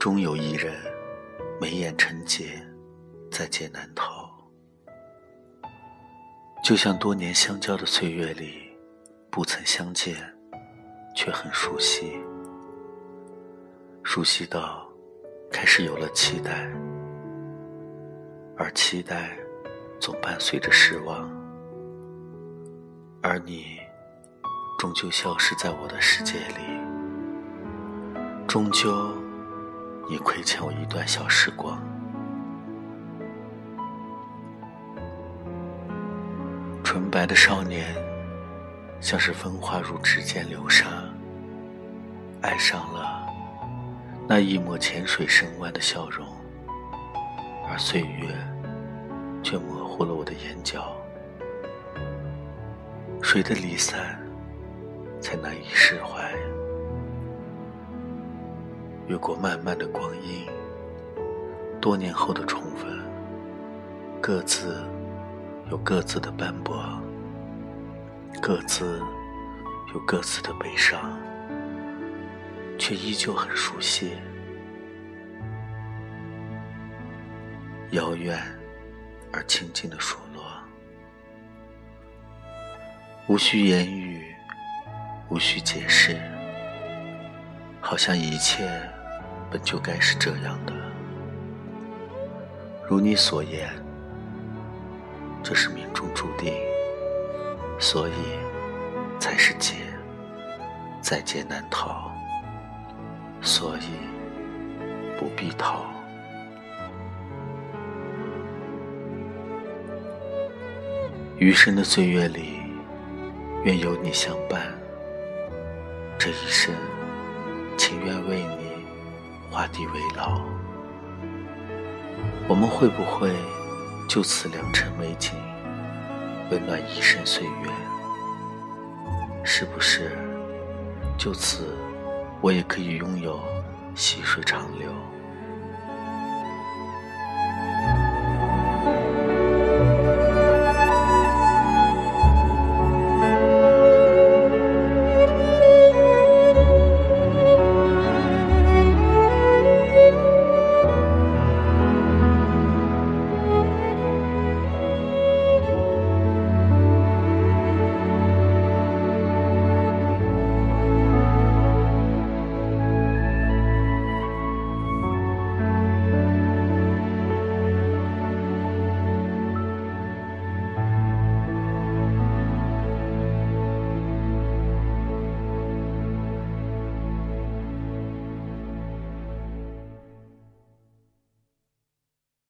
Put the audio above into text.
终有一人，眉眼成洁，在劫难逃。就像多年相交的岁月里，不曾相见，却很熟悉，熟悉到开始有了期待，而期待总伴随着失望，而你终究消失在我的世界里，终究。你亏欠我一段小时光。纯白的少年，像是风化如指尖流沙，爱上了那一抹浅水深弯的笑容，而岁月却模糊了我的眼角。谁的离散，才难以释怀？越过漫漫的光阴，多年后的重逢，各自有各自的斑驳，各自有各自的悲伤，却依旧很熟悉。遥远而亲近的数落，无需言语，无需解释，好像一切。本就该是这样的，如你所言，这是命中注定，所以才是劫，在劫难逃，所以不必逃。余生的岁月里，愿有你相伴，这一生情愿为你。画地为牢，我们会不会就此良辰美景，温暖一生岁月？是不是就此我也可以拥有细水长流？